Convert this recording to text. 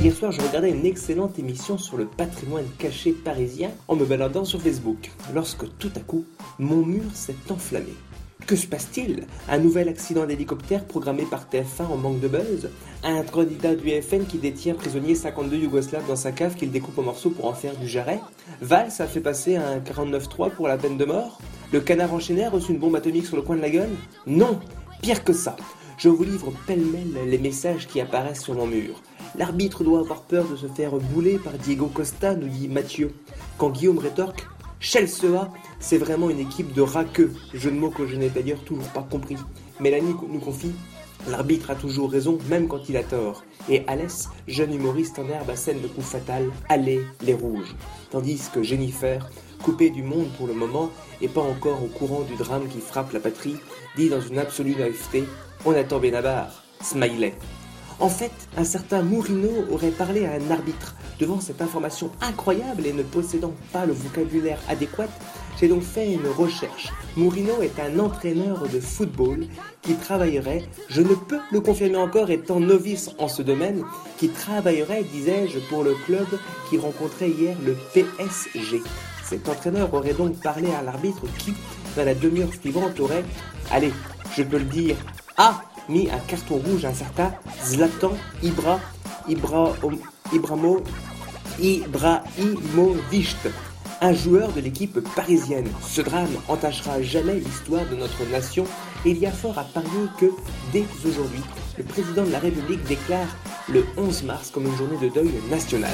Hier soir, je regardais une excellente émission sur le patrimoine caché parisien en me baladant sur Facebook, lorsque tout à coup, mon mur s'est enflammé. Que se passe-t-il? Un nouvel accident d'hélicoptère programmé par TF1 en manque de buzz? Un candidat du FN qui détient prisonnier 52 Yougoslaves dans sa cave qu'il découpe en morceaux pour en faire du jarret? Valls a fait passer un 49-3 pour la peine de mort? Le canard enchaîné a reçu une bombe atomique sur le coin de la gueule? Non Pire que ça. Je vous livre pêle-mêle les messages qui apparaissent sur mon mur. L'arbitre doit avoir peur de se faire bouler par Diego Costa, nous dit Mathieu. Quand Guillaume rétorque Chelsea, c'est vraiment une équipe de raqueux, jeu de mots que je n'ai d'ailleurs toujours pas compris. Mélanie nous confie L'arbitre a toujours raison, même quand il a tort. Et Alès, jeune humoriste en herbe à scène de coup fatal, allez les rouges. Tandis que Jennifer, coupée du monde pour le moment et pas encore au courant du drame qui frappe la patrie, dit dans une absolue naïveté on attend Benabar. Smiley. En fait, un certain Mourinho aurait parlé à un arbitre. Devant cette information incroyable et ne possédant pas le vocabulaire adéquat, j'ai donc fait une recherche. Mourinho est un entraîneur de football qui travaillerait, je ne peux le confirmer encore étant novice en ce domaine, qui travaillerait, disais-je, pour le club qui rencontrait hier le PSG. Cet entraîneur aurait donc parlé à l'arbitre qui, dans la demi-heure suivante, aurait, allez, je peux le dire, a mis un carton rouge à un certain Zlatan Ibra, un joueur de l'équipe parisienne. Ce drame entachera jamais l'histoire de notre nation et il y a fort à parier que, dès aujourd'hui, le président de la République déclare le 11 mars comme une journée de deuil national.